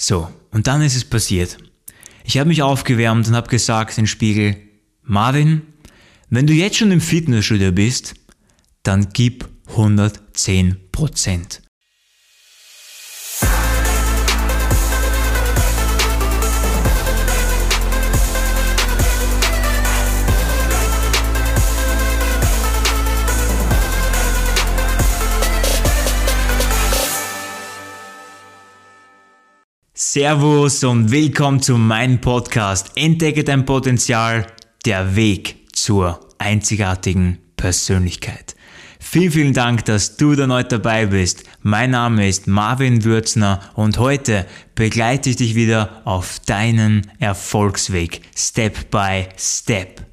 So, und dann ist es passiert. Ich habe mich aufgewärmt und habe gesagt in den Spiegel, Marvin, wenn du jetzt schon im Fitnessstudio bist, dann gib 110 Prozent. Servus und willkommen zu meinem Podcast Entdecke dein Potenzial, der Weg zur einzigartigen Persönlichkeit. Vielen, vielen Dank, dass du heute dabei bist. Mein Name ist Marvin Würzner und heute begleite ich dich wieder auf deinen Erfolgsweg, Step by Step.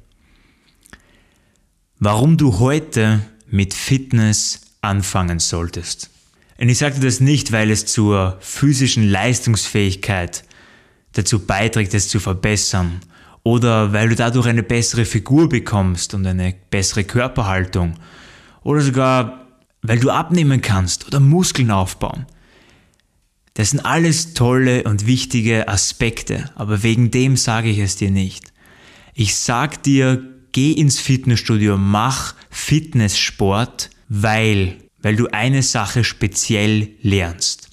Warum du heute mit Fitness anfangen solltest. Und ich sage das nicht, weil es zur physischen Leistungsfähigkeit dazu beiträgt, es zu verbessern oder weil du dadurch eine bessere Figur bekommst und eine bessere Körperhaltung oder sogar weil du abnehmen kannst oder Muskeln aufbauen. Das sind alles tolle und wichtige Aspekte, aber wegen dem sage ich es dir nicht. Ich sag dir, geh ins Fitnessstudio, mach Fitnesssport, weil weil du eine Sache speziell lernst.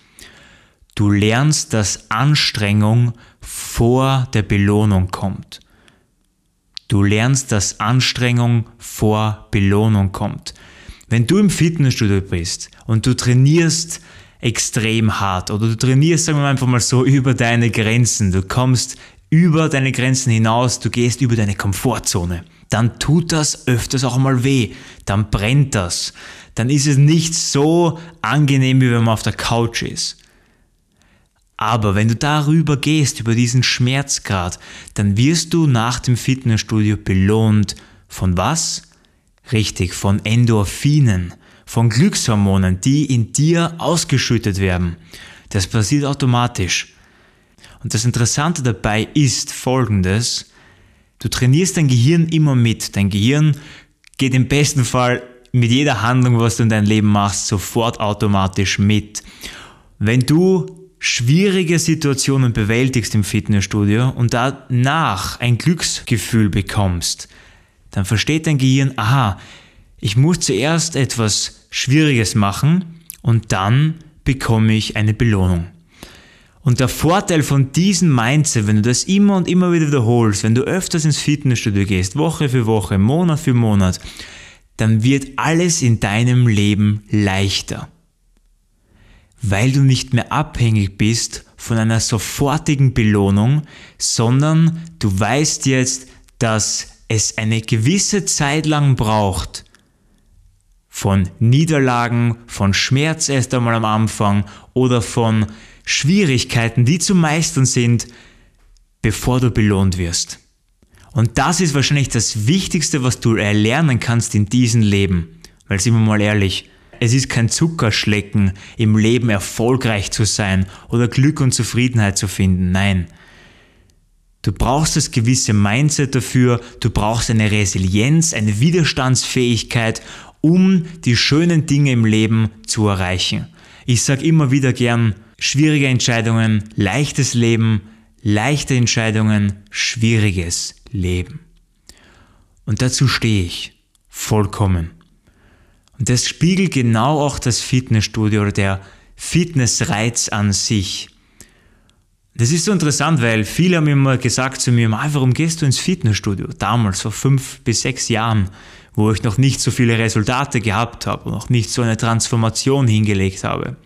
Du lernst, dass Anstrengung vor der Belohnung kommt. Du lernst, dass Anstrengung vor Belohnung kommt. Wenn du im Fitnessstudio bist und du trainierst extrem hart oder du trainierst, sagen wir einfach mal so, über deine Grenzen, du kommst über deine Grenzen hinaus, du gehst über deine Komfortzone, dann tut das öfters auch mal weh, dann brennt das, dann ist es nicht so angenehm, wie wenn man auf der Couch ist. Aber wenn du darüber gehst, über diesen Schmerzgrad, dann wirst du nach dem Fitnessstudio belohnt von was? Richtig, von Endorphinen, von Glückshormonen, die in dir ausgeschüttet werden. Das passiert automatisch. Und das Interessante dabei ist folgendes, du trainierst dein Gehirn immer mit. Dein Gehirn geht im besten Fall mit jeder Handlung, was du in deinem Leben machst, sofort automatisch mit. Wenn du schwierige Situationen bewältigst im Fitnessstudio und danach ein Glücksgefühl bekommst, dann versteht dein Gehirn, aha, ich muss zuerst etwas Schwieriges machen und dann bekomme ich eine Belohnung. Und der Vorteil von diesem Mindset, wenn du das immer und immer wieder wiederholst, wenn du öfters ins Fitnessstudio gehst, Woche für Woche, Monat für Monat, dann wird alles in deinem Leben leichter. Weil du nicht mehr abhängig bist von einer sofortigen Belohnung, sondern du weißt jetzt, dass es eine gewisse Zeit lang braucht, von Niederlagen, von Schmerz erst einmal am Anfang oder von Schwierigkeiten, die zu meistern sind, bevor du belohnt wirst. Und das ist wahrscheinlich das Wichtigste, was du erlernen kannst in diesem Leben. Weil sind wir mal ehrlich, es ist kein Zuckerschlecken, im Leben erfolgreich zu sein oder Glück und Zufriedenheit zu finden. Nein. Du brauchst das gewisse Mindset dafür, du brauchst eine Resilienz, eine Widerstandsfähigkeit, um die schönen Dinge im Leben zu erreichen. Ich sage immer wieder gern, schwierige Entscheidungen, leichtes Leben, leichte Entscheidungen, schwieriges Leben. Und dazu stehe ich vollkommen. Und das spiegelt genau auch das Fitnessstudio oder der Fitnessreiz an sich. Das ist so interessant, weil viele haben immer gesagt zu mir, warum gehst du ins Fitnessstudio? Damals, vor fünf bis sechs Jahren, wo ich noch nicht so viele Resultate gehabt habe und noch nicht so eine Transformation hingelegt habe.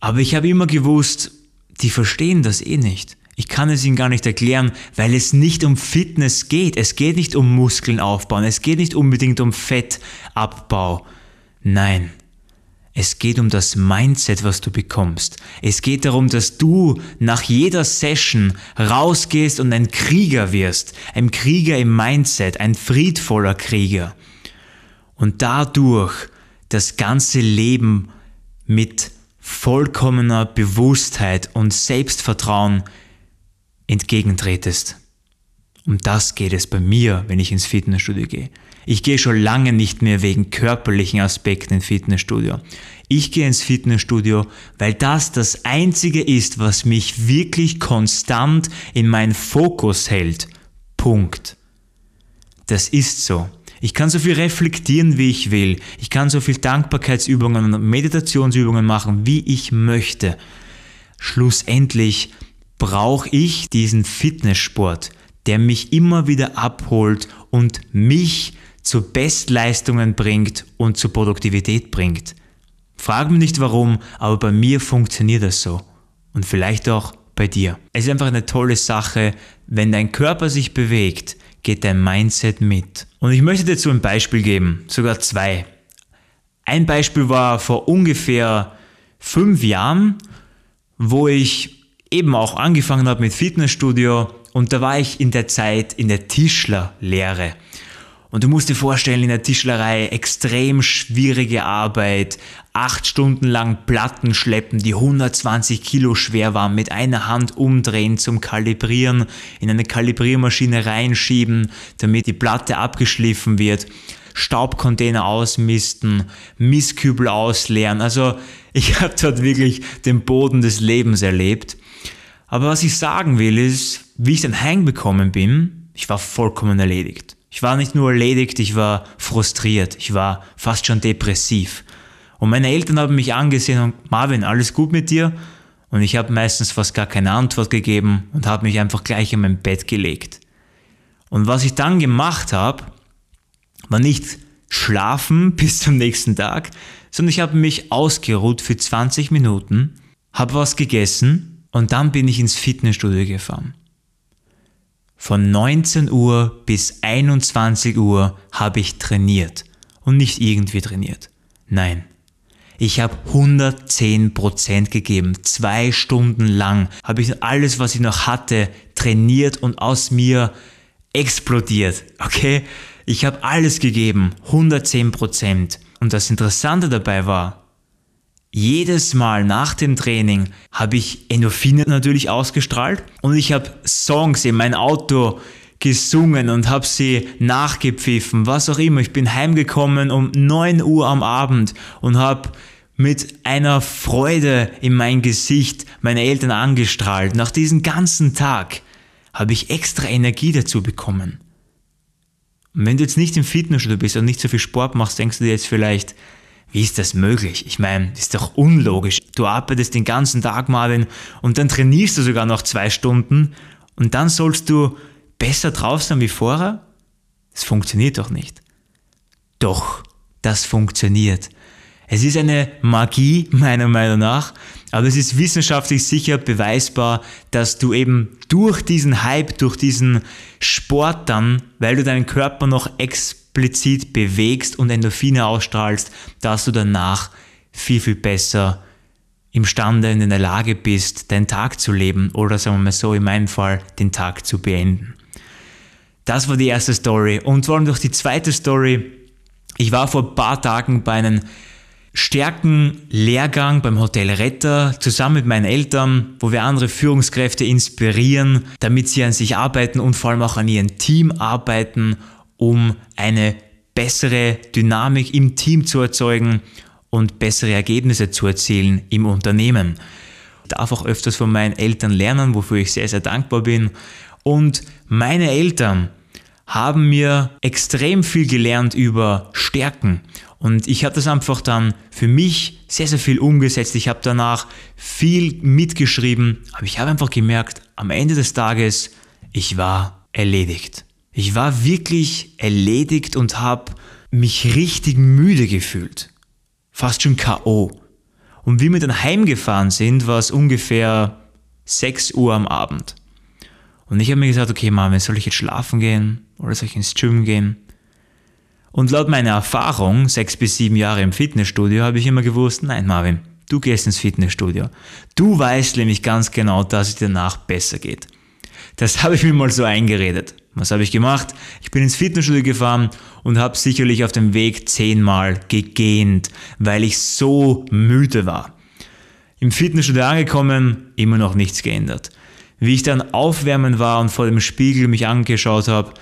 Aber ich habe immer gewusst, die verstehen das eh nicht. Ich kann es ihnen gar nicht erklären, weil es nicht um Fitness geht. Es geht nicht um Muskeln aufbauen. Es geht nicht unbedingt um Fettabbau. Nein. Es geht um das Mindset, was du bekommst. Es geht darum, dass du nach jeder Session rausgehst und ein Krieger wirst. Ein Krieger im Mindset, ein friedvoller Krieger. Und dadurch das ganze Leben mit vollkommener Bewusstheit und Selbstvertrauen entgegentretest. Um das geht es bei mir, wenn ich ins Fitnessstudio gehe. Ich gehe schon lange nicht mehr wegen körperlichen Aspekten ins Fitnessstudio. Ich gehe ins Fitnessstudio, weil das das Einzige ist, was mich wirklich konstant in meinen Fokus hält. Punkt. Das ist so. Ich kann so viel reflektieren, wie ich will. Ich kann so viel Dankbarkeitsübungen und Meditationsübungen machen, wie ich möchte. Schlussendlich brauche ich diesen Fitnesssport, der mich immer wieder abholt und mich zu Bestleistungen bringt und zu Produktivität bringt. Frag mich nicht warum, aber bei mir funktioniert das so. Und vielleicht auch bei dir. Es ist einfach eine tolle Sache, wenn dein Körper sich bewegt, geht dein Mindset mit. Und ich möchte dir dazu ein Beispiel geben, sogar zwei. Ein Beispiel war vor ungefähr fünf Jahren, wo ich eben auch angefangen habe mit Fitnessstudio und da war ich in der Zeit in der Tischlerlehre. Und du musst dir vorstellen, in der Tischlerei extrem schwierige Arbeit, acht Stunden lang Platten schleppen, die 120 Kilo schwer waren, mit einer Hand umdrehen zum Kalibrieren, in eine Kalibriermaschine reinschieben, damit die Platte abgeschliffen wird, Staubcontainer ausmisten, Mistkübel ausleeren. Also ich habe dort wirklich den Boden des Lebens erlebt. Aber was ich sagen will ist, wie ich dann heimgekommen bin, ich war vollkommen erledigt. Ich war nicht nur erledigt, ich war frustriert, ich war fast schon depressiv. Und meine Eltern haben mich angesehen und Marvin, alles gut mit dir? Und ich habe meistens fast gar keine Antwort gegeben und habe mich einfach gleich in mein Bett gelegt. Und was ich dann gemacht habe, war nicht schlafen bis zum nächsten Tag, sondern ich habe mich ausgeruht für 20 Minuten, habe was gegessen und dann bin ich ins Fitnessstudio gefahren. Von 19 Uhr bis 21 Uhr habe ich trainiert. Und nicht irgendwie trainiert. Nein. Ich habe 110% gegeben. Zwei Stunden lang habe ich alles, was ich noch hatte, trainiert und aus mir explodiert. Okay? Ich habe alles gegeben. 110%. Und das Interessante dabei war, jedes Mal nach dem Training habe ich Endorphine natürlich ausgestrahlt und ich habe Songs in mein Auto gesungen und habe sie nachgepfiffen, was auch immer. Ich bin heimgekommen um 9 Uhr am Abend und habe mit einer Freude in mein Gesicht meine Eltern angestrahlt. Nach diesem ganzen Tag habe ich extra Energie dazu bekommen. Und wenn du jetzt nicht im Fitnessstudio bist und nicht so viel Sport machst, denkst du dir jetzt vielleicht, wie ist das möglich? Ich meine, das ist doch unlogisch. Du arbeitest den ganzen Tag, Marvin, und dann trainierst du sogar noch zwei Stunden und dann sollst du besser drauf sein wie vorher? Das funktioniert doch nicht. Doch, das funktioniert. Es ist eine Magie, meiner Meinung nach, aber es ist wissenschaftlich sicher beweisbar, dass du eben durch diesen Hype, durch diesen Sport dann, weil du deinen Körper noch explizit explizit bewegst und Endorphine ausstrahlst, dass du danach viel, viel besser imstande und in der Lage bist, deinen Tag zu leben oder sagen wir mal so, in meinem Fall, den Tag zu beenden. Das war die erste Story. Und vor allem durch die zweite Story. Ich war vor ein paar Tagen bei einem Stärkenlehrgang beim Hotel Retter zusammen mit meinen Eltern, wo wir andere Führungskräfte inspirieren, damit sie an sich arbeiten und vor allem auch an ihrem Team arbeiten um eine bessere Dynamik im Team zu erzeugen und bessere Ergebnisse zu erzielen im Unternehmen. Ich darf auch öfters von meinen Eltern lernen, wofür ich sehr, sehr dankbar bin. Und meine Eltern haben mir extrem viel gelernt über Stärken. Und ich habe das einfach dann für mich sehr, sehr viel umgesetzt. Ich habe danach viel mitgeschrieben, aber ich habe einfach gemerkt, am Ende des Tages, ich war erledigt. Ich war wirklich erledigt und habe mich richtig müde gefühlt. Fast schon KO. Und wie wir dann heimgefahren sind, war es ungefähr 6 Uhr am Abend. Und ich habe mir gesagt, okay, Mama, soll ich jetzt schlafen gehen oder soll ich ins Gym gehen? Und laut meiner Erfahrung, sechs bis sieben Jahre im Fitnessstudio, habe ich immer gewusst, nein, Marvin, du gehst ins Fitnessstudio. Du weißt nämlich ganz genau, dass es dir danach besser geht. Das habe ich mir mal so eingeredet. Was habe ich gemacht? Ich bin ins Fitnessstudio gefahren und habe sicherlich auf dem Weg zehnmal gegähnt, weil ich so müde war. Im Fitnessstudio angekommen, immer noch nichts geändert. Wie ich dann aufwärmen war und vor dem Spiegel mich angeschaut habe,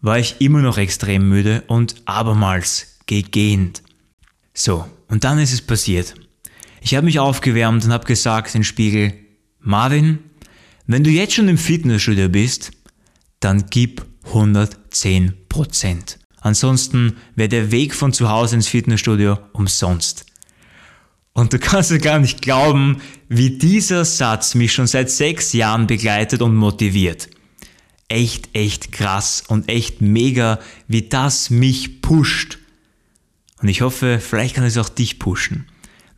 war ich immer noch extrem müde und abermals gegähnt. So, und dann ist es passiert. Ich habe mich aufgewärmt und habe gesagt den Spiegel, Marvin, wenn du jetzt schon im Fitnessstudio bist, dann gib 110%. Ansonsten wäre der Weg von zu Hause ins Fitnessstudio umsonst. Und du kannst es gar nicht glauben, wie dieser Satz mich schon seit sechs Jahren begleitet und motiviert. Echt, echt krass und echt mega, wie das mich pusht. Und ich hoffe, vielleicht kann es auch dich pushen.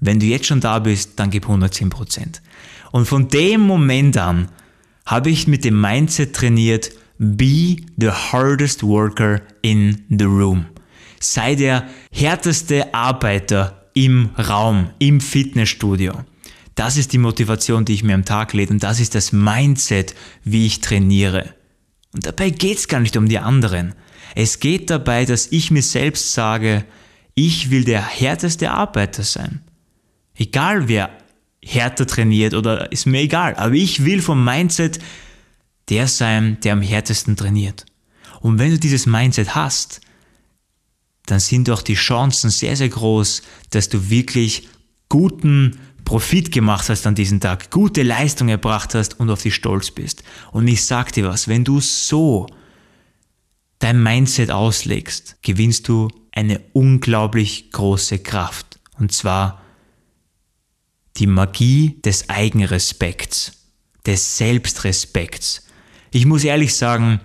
Wenn du jetzt schon da bist, dann gib 110%. Und von dem Moment an habe ich mit dem Mindset trainiert, be the hardest worker in the room. Sei der härteste Arbeiter im Raum, im Fitnessstudio. Das ist die Motivation, die ich mir am Tag lege und das ist das Mindset, wie ich trainiere. Und dabei geht es gar nicht um die anderen. Es geht dabei, dass ich mir selbst sage, ich will der härteste Arbeiter sein. Egal wer härter trainiert oder ist mir egal. Aber ich will vom Mindset der sein, der am härtesten trainiert. Und wenn du dieses Mindset hast, dann sind auch die Chancen sehr, sehr groß, dass du wirklich guten Profit gemacht hast an diesem Tag, gute Leistung erbracht hast und auf dich stolz bist. Und ich sag dir was, wenn du so dein Mindset auslegst, gewinnst du eine unglaublich große Kraft. Und zwar die Magie des Eigenrespekts, des Selbstrespekts. Ich muss ehrlich sagen,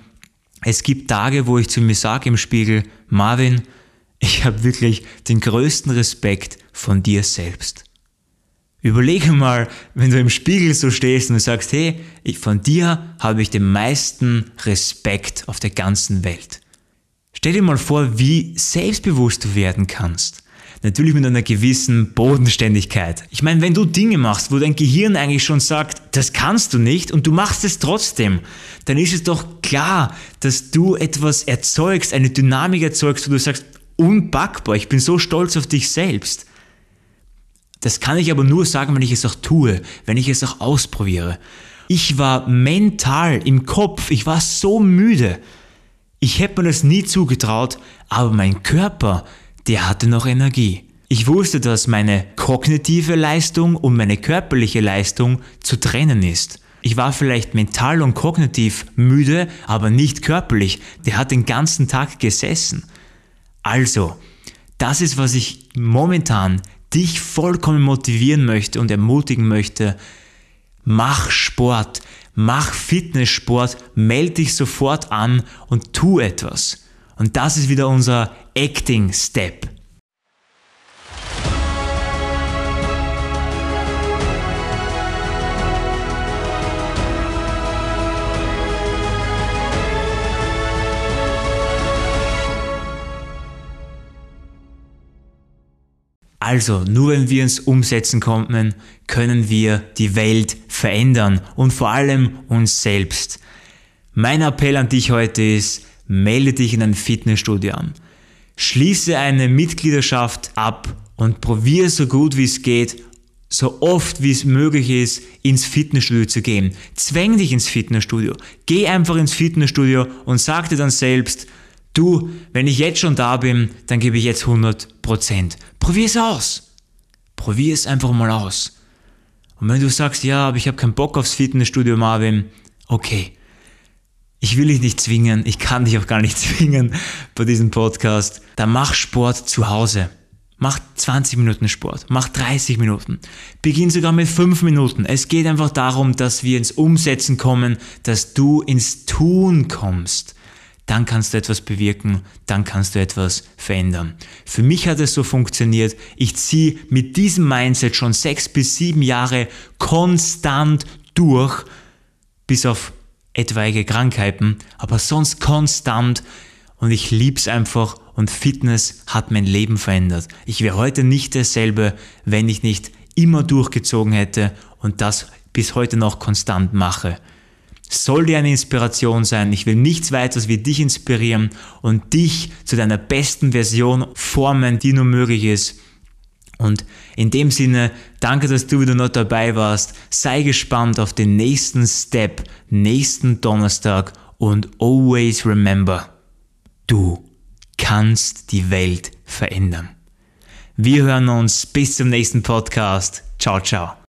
es gibt Tage, wo ich zu mir sage im Spiegel, Marvin, ich habe wirklich den größten Respekt von dir selbst. Überlege mal, wenn du im Spiegel so stehst und sagst, hey, ich, von dir habe ich den meisten Respekt auf der ganzen Welt. Stell dir mal vor, wie selbstbewusst du werden kannst. Natürlich mit einer gewissen Bodenständigkeit. Ich meine, wenn du Dinge machst, wo dein Gehirn eigentlich schon sagt, das kannst du nicht und du machst es trotzdem, dann ist es doch klar, dass du etwas erzeugst, eine Dynamik erzeugst, wo du sagst, unpackbar, ich bin so stolz auf dich selbst. Das kann ich aber nur sagen, wenn ich es auch tue, wenn ich es auch ausprobiere. Ich war mental im Kopf, ich war so müde. Ich hätte mir das nie zugetraut, aber mein Körper, der hatte noch Energie. Ich wusste, dass meine kognitive Leistung und meine körperliche Leistung zu trennen ist. Ich war vielleicht mental und kognitiv müde, aber nicht körperlich. Der hat den ganzen Tag gesessen. Also, das ist, was ich momentan dich vollkommen motivieren möchte und ermutigen möchte. Mach Sport, mach Fitnesssport, melde dich sofort an und tu etwas. Und das ist wieder unser Acting Step. Also, nur wenn wir ins Umsetzen kommen, können wir die Welt verändern und vor allem uns selbst. Mein Appell an dich heute ist, melde dich in ein Fitnessstudio an. Schließe eine Mitgliedschaft ab und probiere so gut wie es geht, so oft wie es möglich ist, ins Fitnessstudio zu gehen. Zwäng dich ins Fitnessstudio. Geh einfach ins Fitnessstudio und sag dir dann selbst, du, wenn ich jetzt schon da bin, dann gebe ich jetzt 100%. Probier es aus. Probier es einfach mal aus. Und wenn du sagst, ja, aber ich habe keinen Bock aufs Fitnessstudio, Marvin, okay, ich will dich nicht zwingen, ich kann dich auch gar nicht zwingen bei diesem Podcast. Dann mach Sport zu Hause. Mach 20 Minuten Sport, mach 30 Minuten, beginn sogar mit 5 Minuten. Es geht einfach darum, dass wir ins Umsetzen kommen, dass du ins Tun kommst. Dann kannst du etwas bewirken, dann kannst du etwas verändern. Für mich hat es so funktioniert. Ich ziehe mit diesem Mindset schon 6 bis 7 Jahre konstant durch, bis auf etwaige Krankheiten, aber sonst konstant und ich lieb's einfach und Fitness hat mein Leben verändert. Ich wäre heute nicht derselbe, wenn ich nicht immer durchgezogen hätte und das bis heute noch konstant mache. Soll dir eine Inspiration sein. Ich will nichts weiteres wie dich inspirieren und dich zu deiner besten Version formen, die nur möglich ist. Und in dem Sinne, danke, dass du wieder noch dabei warst. Sei gespannt auf den nächsten Step, nächsten Donnerstag und always remember, Du kannst die Welt verändern. Wir hören uns bis zum nächsten Podcast. Ciao, ciao.